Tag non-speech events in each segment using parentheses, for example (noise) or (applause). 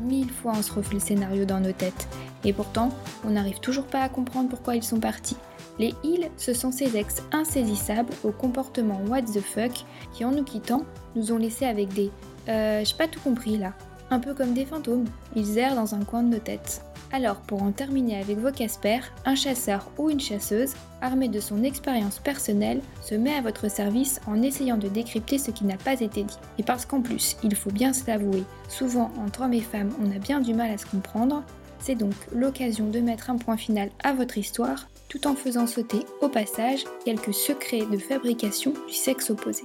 Mille fois on se refait le scénario dans nos têtes. Et pourtant, on n'arrive toujours pas à comprendre pourquoi ils sont partis. Les ils, ce sont ces ex insaisissables au comportement what the fuck qui, en nous quittant, nous ont laissés avec des euh, j'ai pas tout compris là. Un peu comme des fantômes, ils errent dans un coin de nos têtes. Alors, pour en terminer avec vos Casper, un chasseur ou une chasseuse, armé de son expérience personnelle, se met à votre service en essayant de décrypter ce qui n'a pas été dit. Et parce qu'en plus, il faut bien se l'avouer, souvent entre hommes et femmes, on a bien du mal à se comprendre, c'est donc l'occasion de mettre un point final à votre histoire, tout en faisant sauter au passage quelques secrets de fabrication du sexe opposé.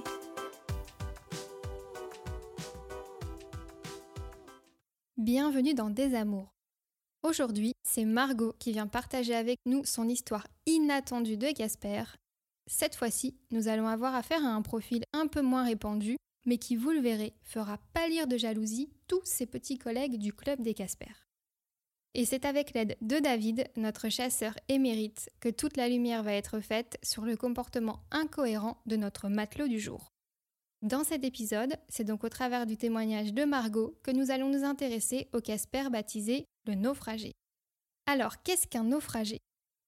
Bienvenue dans Des Amours. Aujourd'hui, c'est Margot qui vient partager avec nous son histoire inattendue de Gasper. Cette fois-ci, nous allons avoir affaire à un profil un peu moins répandu, mais qui, vous le verrez, fera pâlir de jalousie tous ses petits collègues du club des Casper. Et c'est avec l'aide de David, notre chasseur émérite, que toute la lumière va être faite sur le comportement incohérent de notre matelot du jour. Dans cet épisode, c'est donc au travers du témoignage de Margot que nous allons nous intéresser au Casper baptisé le naufragé. Alors, qu'est-ce qu'un naufragé?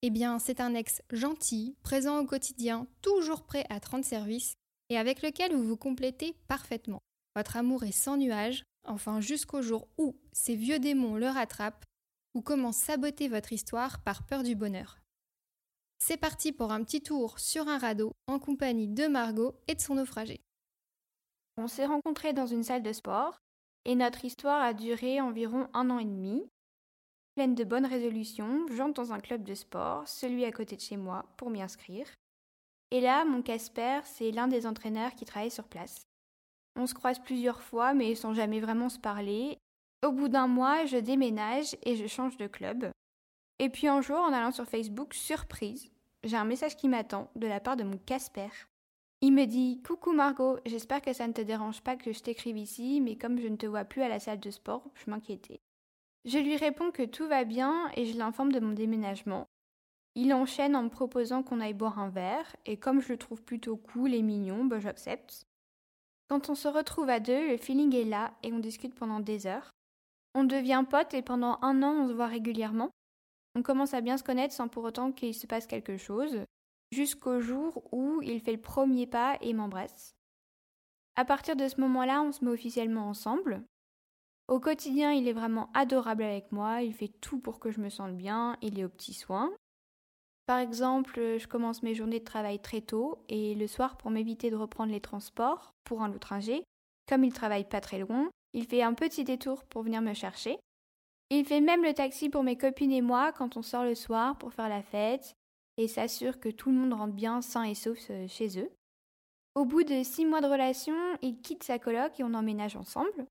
Eh bien, c'est un ex gentil, présent au quotidien, toujours prêt à 30 services et avec lequel vous vous complétez parfaitement. Votre amour est sans nuage, enfin jusqu'au jour où ces vieux démons le rattrapent ou commencent saboter votre histoire par peur du bonheur. C'est parti pour un petit tour sur un radeau en compagnie de Margot et de son naufragé. On s'est rencontrés dans une salle de sport et notre histoire a duré environ un an et demi. Pleine de bonnes résolutions, j'entre dans un club de sport, celui à côté de chez moi, pour m'y inscrire. Et là, mon Casper, c'est l'un des entraîneurs qui travaille sur place. On se croise plusieurs fois, mais sans jamais vraiment se parler. Au bout d'un mois, je déménage et je change de club. Et puis un jour, en allant sur Facebook, surprise, j'ai un message qui m'attend de la part de mon Casper. Il me dit Coucou Margot, j'espère que ça ne te dérange pas que je t'écrive ici, mais comme je ne te vois plus à la salle de sport, je m'inquiétais. Je lui réponds que tout va bien et je l'informe de mon déménagement. Il enchaîne en me proposant qu'on aille boire un verre, et comme je le trouve plutôt cool et mignon, bah j'accepte. Quand on se retrouve à deux, le feeling est là et on discute pendant des heures. On devient potes et pendant un an on se voit régulièrement. On commence à bien se connaître sans pour autant qu'il se passe quelque chose jusqu'au jour où il fait le premier pas et m'embrasse. À partir de ce moment-là, on se met officiellement ensemble. Au quotidien, il est vraiment adorable avec moi, il fait tout pour que je me sente bien, il est aux petits soins. Par exemple, je commence mes journées de travail très tôt et le soir, pour m'éviter de reprendre les transports pour un trajet, comme il travaille pas très loin, il fait un petit détour pour venir me chercher. Il fait même le taxi pour mes copines et moi quand on sort le soir pour faire la fête et s'assure que tout le monde rentre bien sain et sauf euh, chez eux. Au bout de six mois de relation, il quitte sa coloc et on emménage ensemble.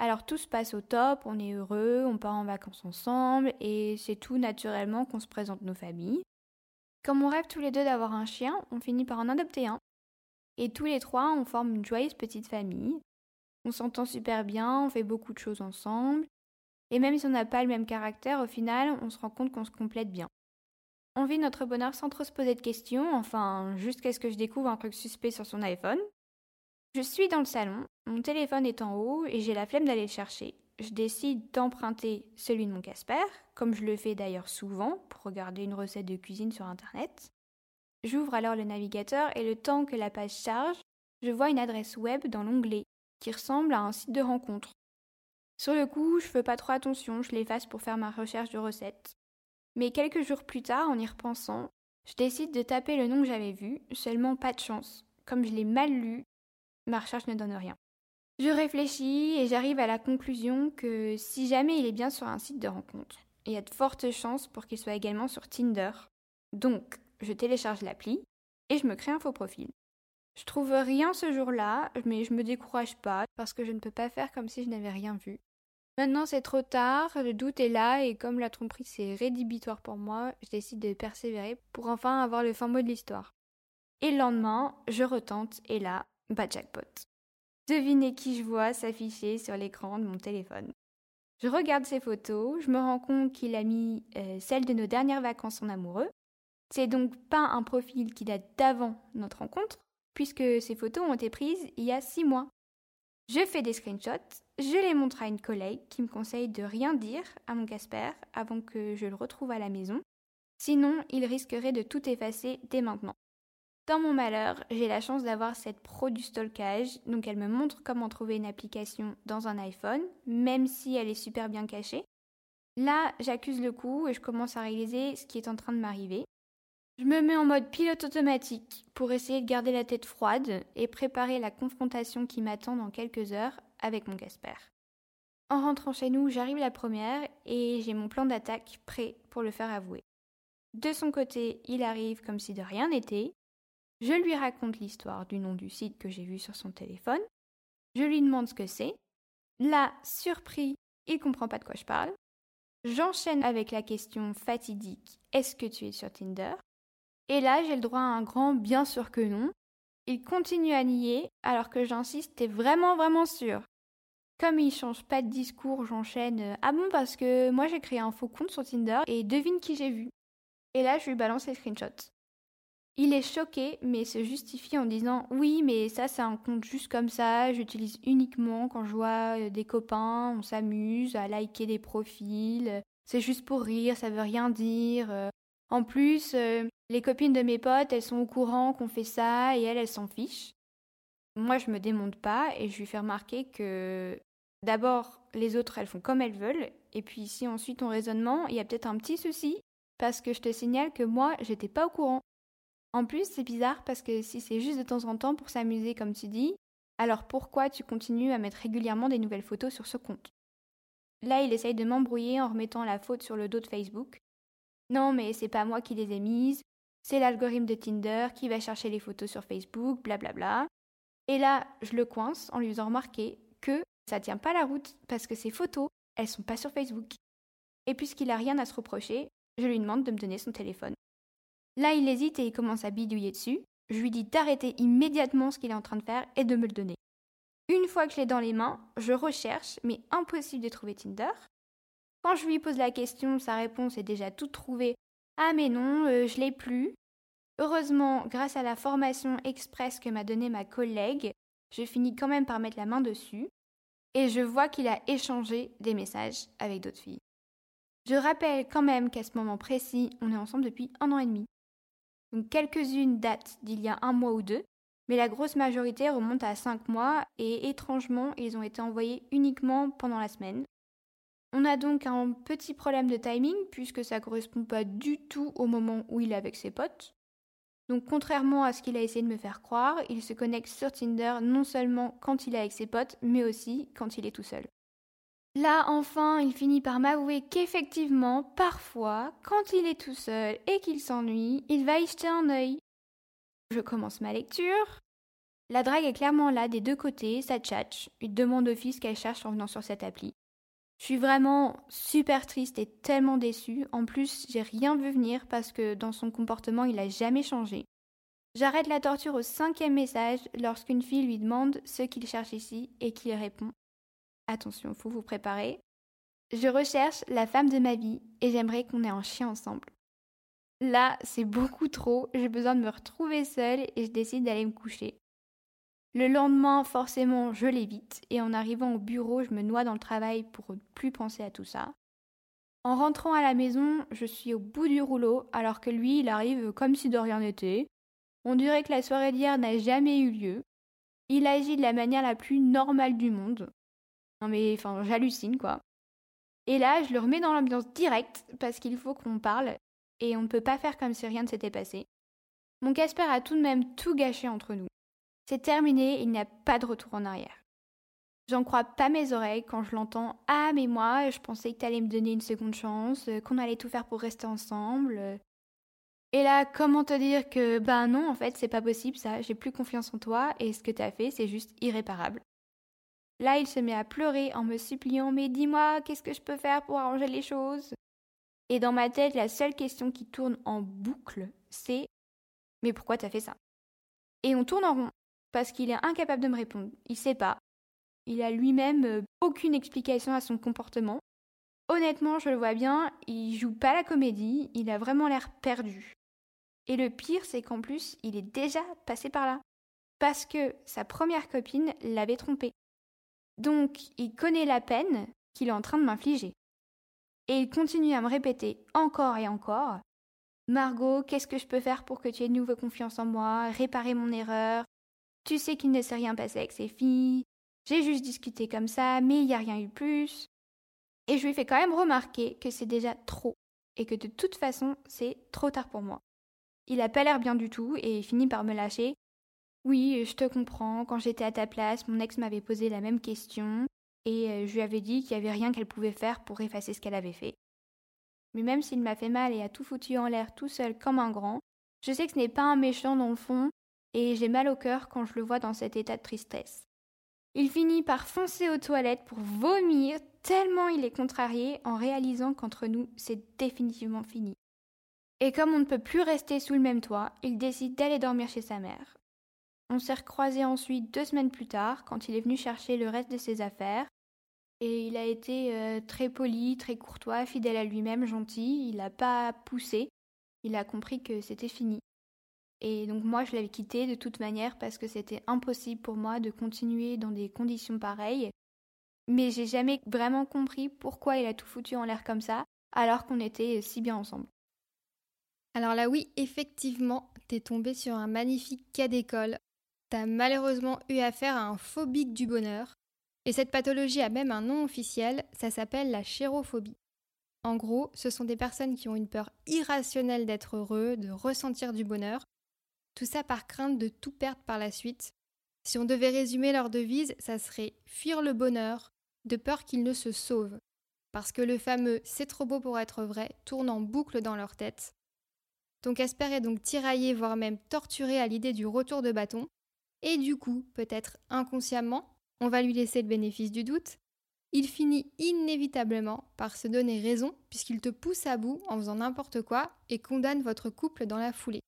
Alors tout se passe au top, on est heureux, on part en vacances ensemble et c'est tout naturellement qu'on se présente nos familles. Comme on rêve tous les deux d'avoir un chien, on finit par en adopter un. Et tous les trois, on forme une joyeuse petite famille. On s'entend super bien, on fait beaucoup de choses ensemble. Et même si on n'a pas le même caractère, au final, on se rend compte qu'on se complète bien. On vit notre bonheur sans trop se poser de questions, enfin, jusqu'à ce que je découvre un truc suspect sur son iPhone. Je suis dans le salon, mon téléphone est en haut et j'ai la flemme d'aller le chercher. Je décide d'emprunter celui de mon Casper, comme je le fais d'ailleurs souvent pour regarder une recette de cuisine sur internet. J'ouvre alors le navigateur et le temps que la page charge, je vois une adresse web dans l'onglet qui ressemble à un site de rencontre. Sur le coup, je fais pas trop attention, je l'efface pour faire ma recherche de recette. Mais quelques jours plus tard, en y repensant, je décide de taper le nom que j'avais vu, seulement pas de chance. Comme je l'ai mal lu, ma recherche ne donne rien. Je réfléchis et j'arrive à la conclusion que si jamais il est bien sur un site de rencontre, il y a de fortes chances pour qu'il soit également sur Tinder. Donc, je télécharge l'appli et je me crée un faux profil. Je trouve rien ce jour-là, mais je me décourage pas parce que je ne peux pas faire comme si je n'avais rien vu. Maintenant, c'est trop tard, le doute est là, et comme la tromperie c'est rédhibitoire pour moi, je décide de persévérer pour enfin avoir le fin mot de l'histoire. Et le lendemain, je retente, et là, bah jackpot. Devinez qui je vois s'afficher sur l'écran de mon téléphone. Je regarde ses photos, je me rends compte qu'il a mis euh, celle de nos dernières vacances en amoureux. C'est donc pas un profil qui date d'avant notre rencontre, puisque ces photos ont été prises il y a six mois. Je fais des screenshots, je les montre à une collègue qui me conseille de rien dire à mon Casper avant que je le retrouve à la maison, sinon il risquerait de tout effacer dès maintenant. Dans mon malheur, j'ai la chance d'avoir cette pro du stalkage, donc elle me montre comment trouver une application dans un iPhone, même si elle est super bien cachée. Là, j'accuse le coup et je commence à réaliser ce qui est en train de m'arriver. Je me mets en mode pilote automatique pour essayer de garder la tête froide et préparer la confrontation qui m'attend dans quelques heures avec mon Casper. En rentrant chez nous, j'arrive la première et j'ai mon plan d'attaque prêt pour le faire avouer. De son côté, il arrive comme si de rien n'était. Je lui raconte l'histoire du nom du site que j'ai vu sur son téléphone. Je lui demande ce que c'est. Là, surpris, il comprend pas de quoi je parle. J'enchaîne avec la question fatidique Est-ce que tu es sur Tinder? Et là, j'ai le droit à un grand bien sûr que non. Il continue à nier, alors que j'insiste, t'es vraiment vraiment sûr. Comme il change pas de discours, j'enchaîne Ah bon, parce que moi j'ai créé un faux compte sur Tinder et devine qui j'ai vu. Et là, je lui balance les screenshots. Il est choqué, mais se justifie en disant Oui, mais ça, c'est un compte juste comme ça, j'utilise uniquement quand je vois euh, des copains, on s'amuse à liker des profils, c'est juste pour rire, ça veut rien dire. Euh. En plus, les copines de mes potes, elles sont au courant qu'on fait ça et elles, elles s'en fichent. Moi, je me démonte pas et je lui fais remarquer que d'abord, les autres, elles font comme elles veulent. Et puis, si on suit ton raisonnement, il y a peut-être un petit souci parce que je te signale que moi, j'étais pas au courant. En plus, c'est bizarre parce que si c'est juste de temps en temps pour s'amuser, comme tu dis, alors pourquoi tu continues à mettre régulièrement des nouvelles photos sur ce compte? Là, il essaye de m'embrouiller en remettant la faute sur le dos de Facebook. Non, mais c'est pas moi qui les ai mises, c'est l'algorithme de Tinder qui va chercher les photos sur Facebook, blablabla. Et là, je le coince en lui faisant remarquer que ça tient pas la route parce que ces photos, elles sont pas sur Facebook. Et puisqu'il a rien à se reprocher, je lui demande de me donner son téléphone. Là, il hésite et il commence à bidouiller dessus. Je lui dis d'arrêter immédiatement ce qu'il est en train de faire et de me le donner. Une fois que je l'ai dans les mains, je recherche, mais impossible de trouver Tinder. Quand je lui pose la question, sa réponse est déjà toute trouvée ah mais non, euh, je l'ai plus. Heureusement, grâce à la formation express que m'a donnée ma collègue, je finis quand même par mettre la main dessus et je vois qu'il a échangé des messages avec d'autres filles. Je rappelle quand même qu'à ce moment précis, on est ensemble depuis un an et demi. Quelques-unes datent d'il y a un mois ou deux, mais la grosse majorité remonte à cinq mois et étrangement, ils ont été envoyés uniquement pendant la semaine, on a donc un petit problème de timing puisque ça correspond pas du tout au moment où il est avec ses potes. Donc contrairement à ce qu'il a essayé de me faire croire, il se connecte sur Tinder non seulement quand il est avec ses potes, mais aussi quand il est tout seul. Là, enfin, il finit par m'avouer qu'effectivement, parfois, quand il est tout seul et qu'il s'ennuie, il va y jeter un œil. Je commence ma lecture. La drague est clairement là des deux côtés, ça tchatche. Il demande au fils qu'elle cherche en venant sur cette appli. Je suis vraiment super triste et tellement déçue. En plus, j'ai rien vu venir parce que dans son comportement, il a jamais changé. J'arrête la torture au cinquième message lorsqu'une fille lui demande ce qu'il cherche ici et qu'il répond Attention, faut vous préparer. Je recherche la femme de ma vie et j'aimerais qu'on ait un chien ensemble. Là, c'est beaucoup trop, j'ai besoin de me retrouver seule et je décide d'aller me coucher. Le lendemain, forcément, je l'évite, et en arrivant au bureau, je me noie dans le travail pour ne plus penser à tout ça. En rentrant à la maison, je suis au bout du rouleau, alors que lui, il arrive comme si de rien n'était. On dirait que la soirée d'hier n'a jamais eu lieu. Il agit de la manière la plus normale du monde. Non mais, enfin, j'hallucine, quoi. Et là, je le remets dans l'ambiance directe, parce qu'il faut qu'on parle, et on ne peut pas faire comme si rien ne s'était passé. Mon Casper a tout de même tout gâché entre nous. C'est terminé, il n'y a pas de retour en arrière. J'en crois pas mes oreilles quand je l'entends Ah, mais moi, je pensais que t'allais me donner une seconde chance, qu'on allait tout faire pour rester ensemble. Et là, comment te dire que, ben non, en fait, c'est pas possible ça, j'ai plus confiance en toi et ce que t'as fait, c'est juste irréparable. Là, il se met à pleurer en me suppliant Mais dis-moi, qu'est-ce que je peux faire pour arranger les choses? Et dans ma tête, la seule question qui tourne en boucle, c'est Mais pourquoi t'as fait ça? Et on tourne en rond, parce qu'il est incapable de me répondre. Il sait pas. Il a lui-même euh, aucune explication à son comportement. Honnêtement, je le vois bien, il joue pas la comédie, il a vraiment l'air perdu. Et le pire, c'est qu'en plus, il est déjà passé par là. Parce que sa première copine l'avait trompé. Donc, il connaît la peine qu'il est en train de m'infliger. Et il continue à me répéter encore et encore Margot, qu'est-ce que je peux faire pour que tu aies de nouveau confiance en moi, réparer mon erreur? Tu sais qu'il ne s'est rien passé avec ses filles, j'ai juste discuté comme ça, mais il n'y a rien eu plus. Et je lui fais quand même remarquer que c'est déjà trop, et que de toute façon, c'est trop tard pour moi. Il a pas l'air bien du tout, et finit par me lâcher oui, je te comprends. Quand j'étais à ta place, mon ex m'avait posé la même question et euh, je lui avais dit qu'il n'y avait rien qu'elle pouvait faire pour effacer ce qu'elle avait fait. Mais même s'il m'a fait mal et a tout foutu en l'air tout seul comme un grand, je sais que ce n'est pas un méchant dans le fond et j'ai mal au cœur quand je le vois dans cet état de tristesse. Il finit par foncer aux toilettes pour vomir tellement il est contrarié en réalisant qu'entre nous c'est définitivement fini. Et comme on ne peut plus rester sous le même toit, il décide d'aller dormir chez sa mère. On s'est recroisés ensuite deux semaines plus tard, quand il est venu chercher le reste de ses affaires. Et il a été euh, très poli, très courtois, fidèle à lui-même, gentil. Il n'a pas poussé. Il a compris que c'était fini. Et donc moi, je l'avais quitté de toute manière parce que c'était impossible pour moi de continuer dans des conditions pareilles. Mais j'ai jamais vraiment compris pourquoi il a tout foutu en l'air comme ça, alors qu'on était si bien ensemble. Alors là oui, effectivement, t'es tombé sur un magnifique cas d'école T'as malheureusement eu affaire à un phobique du bonheur. Et cette pathologie a même un nom officiel, ça s'appelle la chérophobie. En gros, ce sont des personnes qui ont une peur irrationnelle d'être heureux, de ressentir du bonheur, tout ça par crainte de tout perdre par la suite. Si on devait résumer leur devise, ça serait fuir le bonheur, de peur qu'il ne se sauve. Parce que le fameux c'est trop beau pour être vrai tourne en boucle dans leur tête. Donc espérer donc tirailler, voire même torturer à l'idée du retour de bâton, et du coup, peut-être inconsciemment, on va lui laisser le bénéfice du doute, il finit inévitablement par se donner raison puisqu'il te pousse à bout en faisant n'importe quoi et condamne votre couple dans la foulée.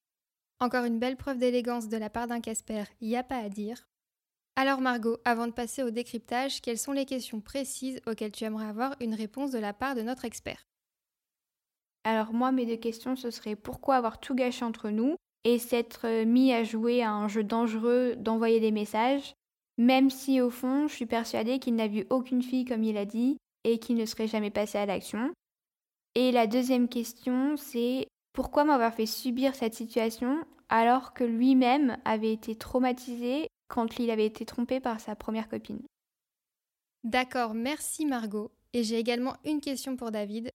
Encore une belle preuve d'élégance de la part d'un Casper, il n'y a pas à dire. Alors Margot, avant de passer au décryptage, quelles sont les questions précises auxquelles tu aimerais avoir une réponse de la part de notre expert? Alors moi, mes deux questions, ce serait pourquoi avoir tout gâché entre nous? Et s'être euh, mis à jouer à un jeu dangereux d'envoyer des messages, même si au fond je suis persuadée qu'il n'a vu aucune fille comme il a dit et qu'il ne serait jamais passé à l'action. Et la deuxième question, c'est pourquoi m'avoir fait subir cette situation alors que lui-même avait été traumatisé quand il avait été trompé par sa première copine? D'accord, merci Margot. Et j'ai également une question pour David.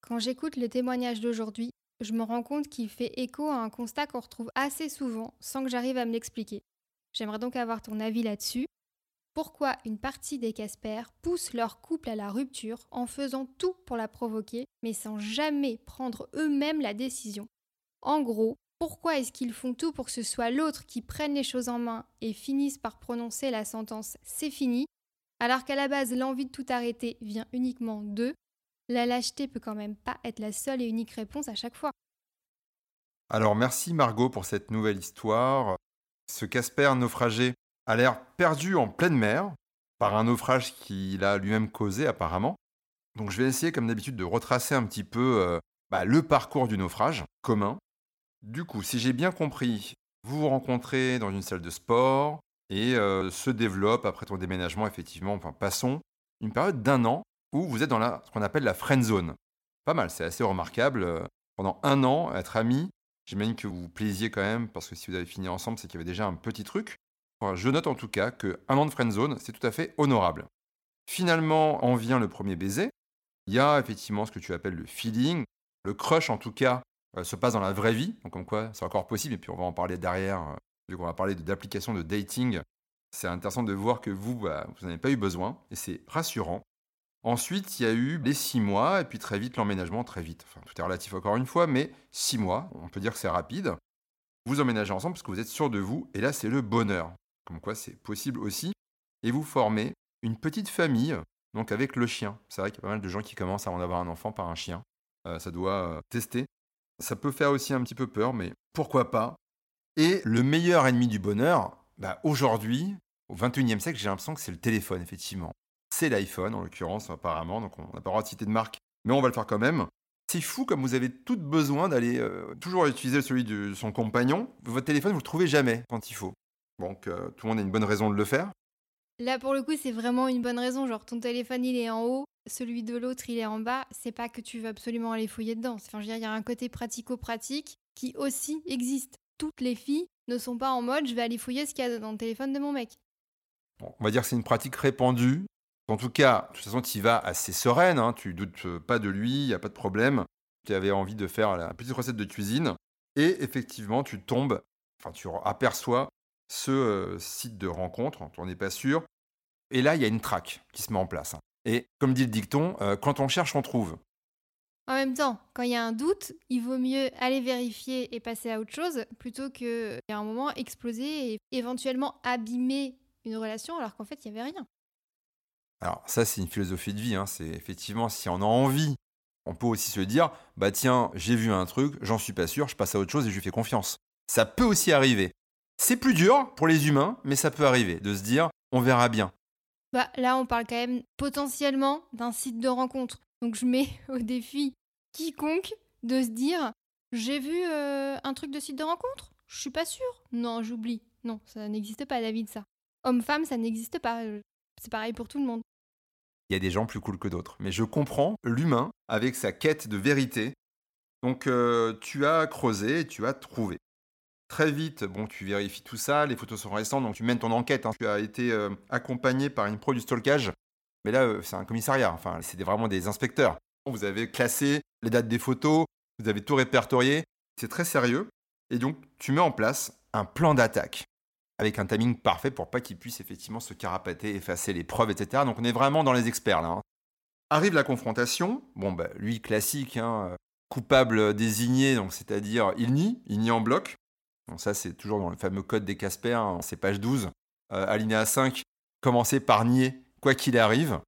Quand j'écoute le témoignage d'aujourd'hui, je me rends compte qu'il fait écho à un constat qu'on retrouve assez souvent sans que j'arrive à me l'expliquer. J'aimerais donc avoir ton avis là-dessus. Pourquoi une partie des Casper poussent leur couple à la rupture en faisant tout pour la provoquer, mais sans jamais prendre eux-mêmes la décision? En gros, pourquoi est-ce qu'ils font tout pour que ce soit l'autre qui prenne les choses en main et finisse par prononcer la sentence c'est fini, alors qu'à la base l'envie de tout arrêter vient uniquement d'eux? La lâcheté peut quand même pas être la seule et unique réponse à chaque fois. Alors merci Margot pour cette nouvelle histoire. Ce Casper naufragé a l'air perdu en pleine mer par un naufrage qu'il a lui-même causé apparemment. Donc je vais essayer comme d'habitude de retracer un petit peu euh, bah, le parcours du naufrage commun. Du coup, si j'ai bien compris, vous vous rencontrez dans une salle de sport et euh, se développe après ton déménagement effectivement, enfin passons, une période d'un an où vous êtes dans la, ce qu'on appelle la friend zone. Pas mal, c'est assez remarquable. Euh, pendant un an, être amis, j'imagine que vous vous plaisiez quand même, parce que si vous avez fini ensemble, c'est qu'il y avait déjà un petit truc. je note en tout cas qu'un an de friend zone, c'est tout à fait honorable. Finalement, en vient le premier baiser. Il y a effectivement ce que tu appelles le feeling. Le crush, en tout cas, euh, se passe dans la vraie vie. Donc, comme quoi, c'est encore possible. Et puis, on va en parler derrière. Euh, vu qu'on va parler d'applications de dating. C'est intéressant de voir que vous, bah, vous n'en avez pas eu besoin. Et c'est rassurant. Ensuite, il y a eu les six mois, et puis très vite l'emménagement, très vite. Enfin, tout est relatif encore une fois, mais six mois, on peut dire que c'est rapide. Vous emménagez ensemble parce que vous êtes sûr de vous, et là, c'est le bonheur. Comme quoi, c'est possible aussi. Et vous formez une petite famille, donc avec le chien. C'est vrai qu'il y a pas mal de gens qui commencent à en avoir un enfant par un chien. Euh, ça doit euh, tester. Ça peut faire aussi un petit peu peur, mais pourquoi pas? Et le meilleur ennemi du bonheur, bah, aujourd'hui, au 21e siècle, j'ai l'impression que c'est le téléphone, effectivement. C'est l'iPhone, en l'occurrence, apparemment, donc on n'a pas le droit de citer de marque, mais on va le faire quand même. C'est fou comme vous avez tout besoin d'aller euh, toujours utiliser celui de son compagnon. Votre téléphone, vous le trouvez jamais quand il faut. Donc tout le monde a une bonne raison de le faire. Là, pour le coup, c'est vraiment une bonne raison. Genre, ton téléphone, il est en haut, celui de l'autre, il est en bas. C'est pas que tu veux absolument aller fouiller dedans. Enfin, je veux dire, il y a un côté pratico-pratique qui aussi existe. Toutes les filles ne sont pas en mode je vais aller fouiller ce qu'il y a dans le téléphone de mon mec. on va dire que c'est une pratique répandue. En tout cas, de toute façon, tu y vas assez sereine. Hein. Tu doutes pas de lui, il n'y a pas de problème. Tu avais envie de faire la petite recette de cuisine. Et effectivement, tu tombes, enfin, tu aperçois ce euh, site de rencontre, on n'est pas sûr. Et là, il y a une traque qui se met en place. Hein. Et comme dit le dicton, euh, quand on cherche, on trouve. En même temps, quand il y a un doute, il vaut mieux aller vérifier et passer à autre chose plutôt que, à un moment, exploser et éventuellement abîmer une relation alors qu'en fait, il n'y avait rien. Alors ça, c'est une philosophie de vie. Hein. C'est effectivement, si on a envie, on peut aussi se dire, bah tiens, j'ai vu un truc, j'en suis pas sûr, je passe à autre chose et je lui fais confiance. Ça peut aussi arriver. C'est plus dur pour les humains, mais ça peut arriver de se dire on verra bien. Bah là, on parle quand même potentiellement d'un site de rencontre. Donc je mets (laughs) au défi quiconque de se dire j'ai vu euh, un truc de site de rencontre? Je suis pas sûre. Non, j'oublie. Non, ça n'existe pas, David, ça. Homme-femme, ça n'existe pas. C'est pareil pour tout le monde. Il y a des gens plus cool que d'autres. Mais je comprends l'humain avec sa quête de vérité. Donc euh, tu as creusé tu as trouvé. Très vite, bon, tu vérifies tout ça, les photos sont récentes, donc tu mènes ton enquête. Hein. Tu as été euh, accompagné par une pro du stalkage, mais là, euh, c'est un commissariat, enfin, c'est vraiment des inspecteurs. Vous avez classé les dates des photos, vous avez tout répertorié, c'est très sérieux. Et donc, tu mets en place un plan d'attaque avec un timing parfait pour pas qu'il puisse effectivement se carapater, effacer les preuves, etc. Donc, on est vraiment dans les experts là. Hein. Arrive la confrontation, bon, bah, lui, classique, hein, coupable désigné, donc c'est-à-dire il nie, il nie en bloc ça, c'est toujours dans le fameux code des Casper, hein, c'est page 12. Euh, alinéa 5, commencer par nier quoi qu'il arrive.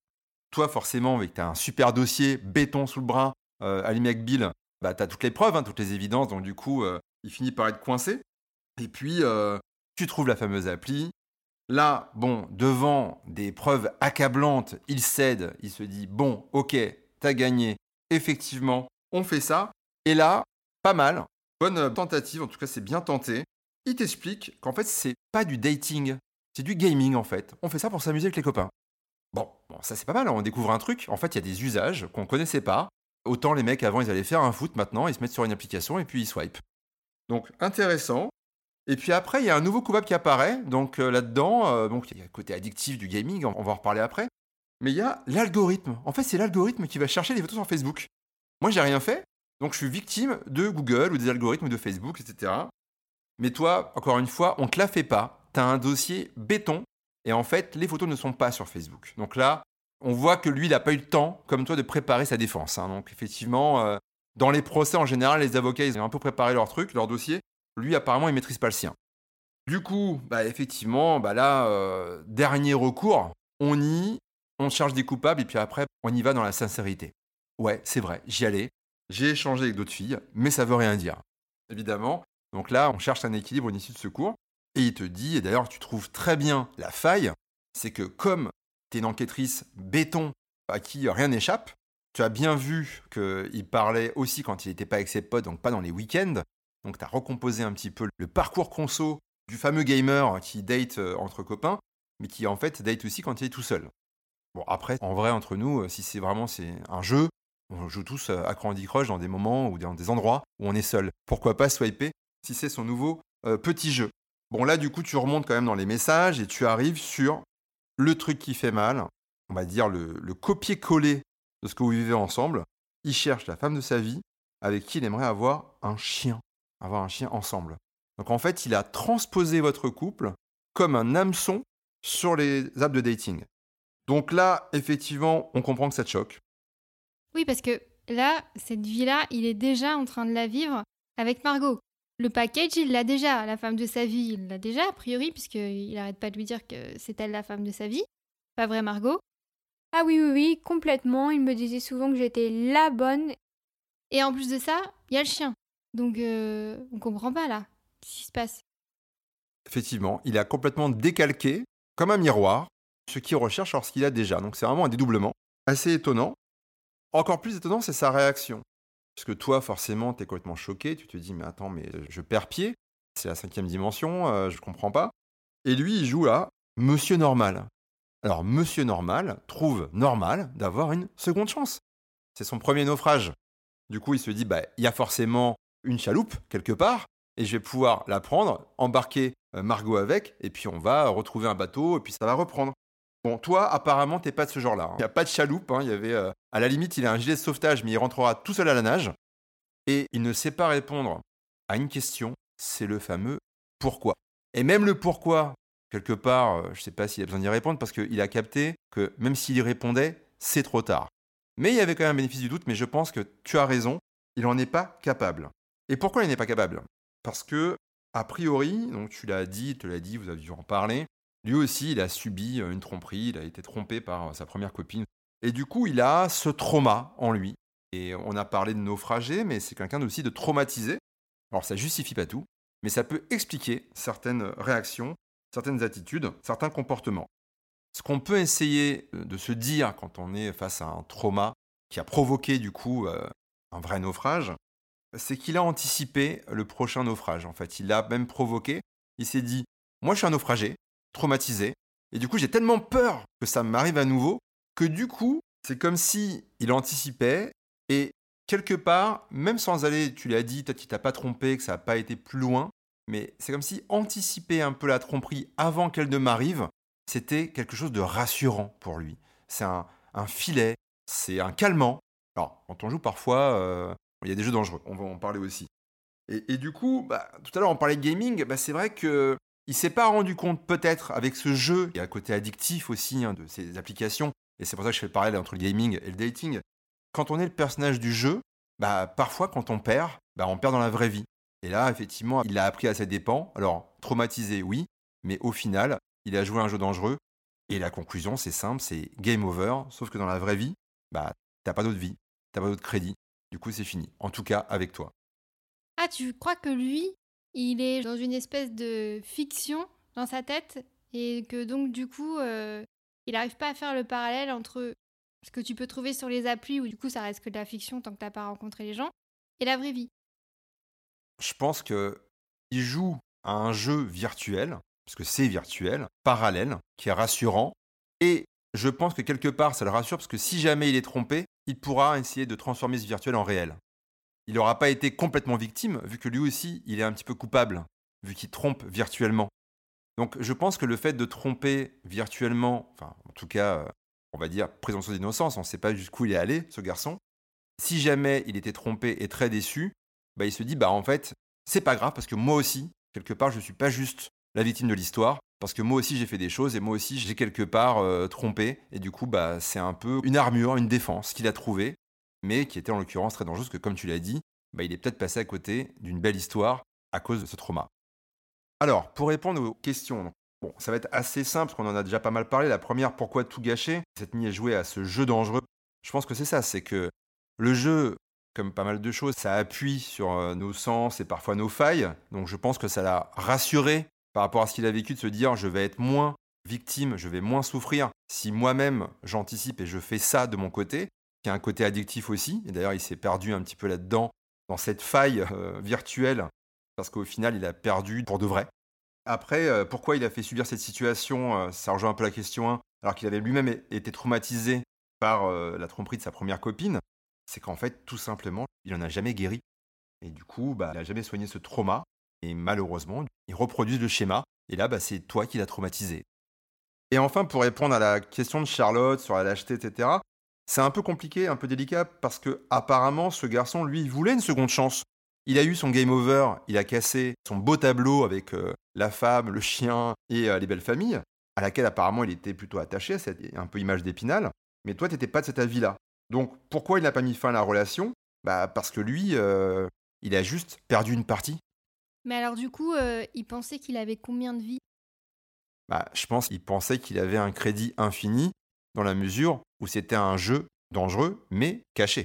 Toi, forcément, avec un super dossier, béton sous le bras, euh, avec Bill, bah, tu as toutes les preuves, toutes les évidences, donc du coup, euh, il finit par être coincé. Et puis, euh, tu trouves la fameuse appli. Là, bon, devant des preuves accablantes, il cède, il se dit, bon, ok, t'as gagné, effectivement, on fait ça. Et là, pas mal, Bonne euh, tentative, en tout cas c'est bien tenté. Il t'explique qu'en fait c'est pas du dating, c'est du gaming en fait. On fait ça pour s'amuser avec les copains. Bon, bon ça c'est pas mal, hein. on découvre un truc. En fait il y a des usages qu'on connaissait pas. Autant les mecs avant ils allaient faire un foot, maintenant ils se mettent sur une application et puis ils swipe. Donc intéressant. Et puis après, il y a un nouveau coupable qui apparaît. Donc euh, là-dedans, euh, il y a le côté addictif du gaming, on va en reparler après. Mais il y a l'algorithme. En fait, c'est l'algorithme qui va chercher les photos sur Facebook. Moi, j'ai rien fait. Donc je suis victime de Google ou des algorithmes de Facebook, etc. Mais toi, encore une fois, on ne te la fait pas. Tu as un dossier béton et en fait, les photos ne sont pas sur Facebook. Donc là, on voit que lui, il n'a pas eu le temps, comme toi, de préparer sa défense. Hein. Donc effectivement, euh, dans les procès en général, les avocats, ils ont un peu préparé leur truc, leur dossier. Lui, apparemment, il maîtrise pas le sien. Du coup, bah, effectivement, bah là, euh, dernier recours, on y, on cherche des coupables et puis après, on y va dans la sincérité. Ouais, c'est vrai, j'y allais. J'ai échangé avec d'autres filles, mais ça veut rien dire. Évidemment. Donc là, on cherche un équilibre, une issue de secours. Et il te dit, et d'ailleurs tu trouves très bien la faille, c'est que comme tu es une enquêtrice béton à qui rien n'échappe, tu as bien vu qu'il parlait aussi quand il n'était pas avec ses potes, donc pas dans les week-ends. Donc tu as recomposé un petit peu le parcours conso du fameux gamer qui date euh, entre copains, mais qui en fait date aussi quand il est tout seul. Bon après, en vrai, entre nous, euh, si c'est vraiment c'est un jeu, on joue tous à Candy Crush dans des moments ou dans des endroits où on est seul. Pourquoi pas swiper si c'est son nouveau euh, petit jeu Bon là du coup tu remontes quand même dans les messages et tu arrives sur le truc qui fait mal, on va dire le copier-coller de ce que vous vivez ensemble. Il cherche la femme de sa vie avec qui il aimerait avoir un chien, avoir un chien ensemble. Donc en fait il a transposé votre couple comme un hameçon sur les apps de dating. Donc là, effectivement, on comprend que ça te choque. Oui, parce que là, cette vie-là, il est déjà en train de la vivre avec Margot. Le package, il l'a déjà. La femme de sa vie, il l'a déjà, a priori, puisqu'il n'arrête pas de lui dire que c'est elle la femme de sa vie. Pas vrai, Margot? Ah oui, oui, oui, complètement. Il me disait souvent que j'étais la bonne. Et en plus de ça, il y a le chien. Donc, euh, on comprend pas là. Qu'est-ce qui se passe Effectivement, il a complètement décalqué, comme un miroir, ce qu'il recherche lorsqu'il a déjà. Donc c'est vraiment un dédoublement assez étonnant. Encore plus étonnant, c'est sa réaction. Parce que toi, forcément, tu es complètement choqué, tu te dis, mais attends, mais je perds pied, c'est la cinquième dimension, euh, je comprends pas. Et lui, il joue à Monsieur Normal. Alors, Monsieur Normal trouve normal d'avoir une seconde chance. C'est son premier naufrage. Du coup, il se dit, bah, il y a forcément une chaloupe quelque part, et je vais pouvoir la prendre, embarquer euh, Margot avec, et puis on va retrouver un bateau, et puis ça va reprendre. Bon, toi, apparemment, t'es pas de ce genre-là. Hein. Il n'y a pas de chaloupe. Hein. Il y avait, euh, à la limite, il a un gilet de sauvetage, mais il rentrera tout seul à la nage. Et il ne sait pas répondre à une question. C'est le fameux pourquoi. Et même le pourquoi, quelque part, euh, je ne sais pas s'il a besoin d'y répondre parce qu'il a capté que même s'il y répondait, c'est trop tard. Mais il y avait quand même un bénéfice du doute, mais je pense que tu as raison, il n'en est pas capable. Et pourquoi il n'est pas capable? Parce que, a priori, donc tu l'as dit, tu l'as dit, vous avez dû en parler, lui aussi, il a subi euh, une tromperie, il a été trompé par euh, sa première copine. Et du coup, il a ce trauma en lui. Et on a parlé de naufragé, mais c'est quelqu'un aussi de traumatisé. Alors ça justifie pas tout, mais ça peut expliquer certaines réactions, certaines attitudes, certains comportements. Ce qu'on peut essayer euh, de se dire quand on est face à un trauma qui a provoqué du coup un vrai naufrage, c'est qu'il a anticipé le prochain naufrage. En fait, il l'a même provoqué. Il s'est dit, moi je suis un naufragé, traumatisé. Et du coup, j'ai tellement peur que ça m'arrive à nouveau que du coup, c'est comme si il anticipait et quelque part, même sans aller, tu l'as dit, toi tu t'as pas trompé, que ça n'a pas été plus loin, mais c'est comme si anticiper un peu la tromperie avant qu'elle ne m'arrive, c'était quelque chose de rassurant pour lui. C'est un, filet, c'est un calmant. Alors, quand on joue parfois, euh, il y a des jeux dangereux, on va en parler aussi. Et, du coup, bah, tout à l'heure on parlait de gaming, bah, c'est vrai que il s'est pas rendu compte peut-être avec ce jeu, il y a un côté addictif aussi hein, de ces applications, et c'est pour ça que je fais le parallèle entre le gaming et le dating. Quand on est le personnage du jeu, bah parfois quand on perd, bah on perd dans la vraie vie. Et là, effectivement, il a appris à ses dépens. Alors, traumatisé, oui, mais au final, il a joué un jeu dangereux. Et la conclusion, c'est simple, c'est game over. Sauf que dans la vraie vie, bah t'as pas d'autre vie, t'as pas d'autre crédit. Du coup, c'est fini. En tout cas, avec toi. Ah, tu crois que lui, il est dans une espèce de fiction dans sa tête et que donc du coup, euh, il n'arrive pas à faire le parallèle entre ce que tu peux trouver sur les applis où du coup ça reste que de la fiction tant que tu n'as pas rencontré les gens et la vraie vie? Je pense que il joue à un jeu virtuel parce que c'est virtuel, parallèle, qui est rassurant et je pense que quelque part ça le rassure parce que si jamais il est trompé, il pourra essayer de transformer ce virtuel en réel il n'aura pas été complètement victime, vu que lui aussi, il est un petit peu coupable, vu qu'il trompe virtuellement. Donc je pense que le fait de tromper virtuellement, enfin en tout cas, on va dire présomption d'innocence, on ne sait pas jusqu'où il est allé, ce garçon, si jamais il était trompé et très déçu, bah, il se dit, bah en fait, c'est pas grave, parce que moi aussi, quelque part, je ne suis pas juste la victime de l'histoire, parce que moi aussi j'ai fait des choses et moi aussi j'ai quelque part euh, trompé, et du coup, bah, c'est un peu une armure, une défense qu'il a trouvée, mais qui était en l'occurrence très dangereuse, que comme tu l'as dit, bah, il est peut-être passé à côté d'une belle histoire à cause de ce trauma. Alors, pour répondre aux questions, bon, ça va être assez simple, parce qu'on en a déjà pas mal parlé. La première, pourquoi tout gâcher? Cette nuit est jouée à ce jeu dangereux. Je pense que c'est ça, c'est que le jeu, comme pas mal de choses, ça appuie sur euh, nos sens et parfois nos failles. Donc je pense que ça l'a rassuré par rapport à ce qu'il a vécu de se dire je vais être moins victime, je vais moins souffrir si moi-même j'anticipe et je fais ça de mon côté qui a un côté addictif aussi. Et d'ailleurs, il s'est perdu un petit peu là-dedans, dans cette faille euh, virtuelle, parce qu'au final, il a perdu pour de vrai. Après, euh, pourquoi il a fait subir cette situation euh, Ça rejoint un peu la question 1, alors qu'il avait lui-même été traumatisé par la tromperie de sa première copine. C'est qu'en fait, tout simplement, il n'en a jamais guéri. Et du coup, bah, il n'a jamais soigné ce trauma. Et malheureusement, il reproduit le schéma. Et là, bah, c'est toi qui l'as traumatisé. Et enfin, pour répondre à la question de Charlotte sur la lâcheté, etc., c'est un peu compliqué, un peu délicat, parce que apparemment, ce garçon, lui, voulait une seconde chance. Il a eu son game over, il a cassé son beau tableau avec euh, la femme, le chien et euh, les belles familles, à laquelle apparemment il était plutôt attaché, c'est un peu image d'épinal. Mais toi, tu n'étais pas de cet avis-là. Donc, pourquoi il n'a pas mis fin à la relation? Bah, parce que lui, euh, il a juste perdu une partie. Mais alors, du coup, il pensait qu'il avait combien de vies? Bah, Je pense qu'il pensait qu'il avait un crédit infini dans la mesure où c'était un jeu dangereux mais caché.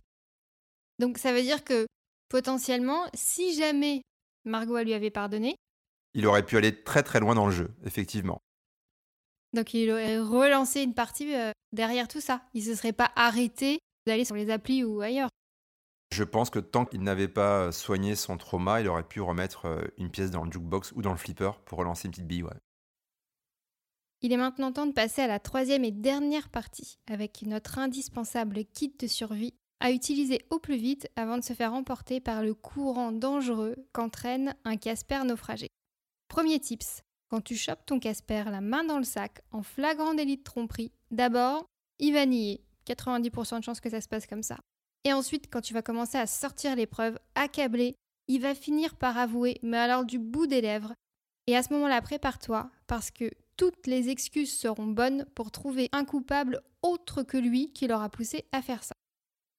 Donc ça veut dire que potentiellement, si jamais Margot lui avait pardonné, il aurait pu aller très très loin dans le jeu, effectivement. Donc il aurait relancé une partie euh, derrière tout ça. Il ne se serait pas arrêté d'aller sur les applis ou ailleurs. Je pense que tant qu'il n'avait pas soigné son trauma, il aurait pu remettre euh, une pièce dans le jukebox ou dans le flipper pour relancer une petite bille. Il est maintenant temps de passer à la troisième et dernière partie, avec notre indispensable kit de survie à utiliser au plus vite avant de se faire emporter par le courant dangereux qu'entraîne un Casper naufragé. Premier tips, quand tu chopes ton Casper la main dans le sac en flagrant délit de tromperie, d'abord, il va nier. 90% de chances que ça se passe comme ça. Et ensuite, quand tu vas commencer à sortir l'épreuve, accablé, il va finir par avouer, mais alors du bout des lèvres. Et à ce moment-là, prépare-toi, parce que toutes les excuses seront bonnes pour trouver un coupable autre que lui qui l'aura poussé à faire ça.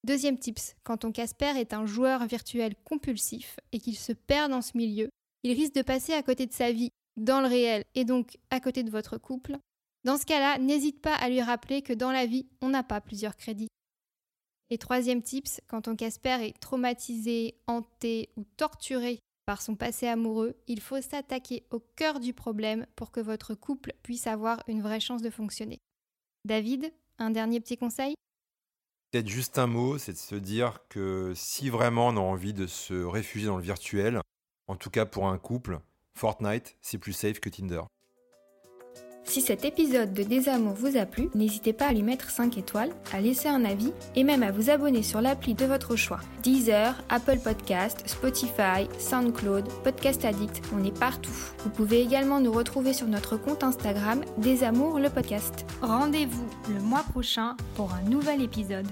Deuxième tips, quand ton Casper est un joueur virtuel compulsif et qu'il se perd dans ce milieu, il risque de passer à côté de sa vie dans le réel et donc à côté de votre couple. Dans ce cas-là, n'hésite pas à lui rappeler que dans la vie, on n'a pas plusieurs crédits. Et troisième tips, quand ton Casper est traumatisé, hanté ou torturé par son passé amoureux, il faut s'attaquer au cœur du problème pour que votre couple puisse avoir une vraie chance de fonctionner. David, un dernier petit conseil? Peut-être juste un mot, c'est de se dire que si vraiment on a envie de se réfugier dans le virtuel, en tout cas pour un couple, Fortnite, c'est plus safe que Tinder. Si cet épisode de Désamour vous a plu, n'hésitez pas à lui mettre 5 étoiles, à laisser un avis et même à vous abonner sur l'appli de votre choix. Deezer, Apple Podcast, Spotify, SoundCloud, Podcast Addict, on est partout. Vous pouvez également nous retrouver sur notre compte Instagram Désamour le podcast. Rendez-vous le mois prochain pour un nouvel épisode.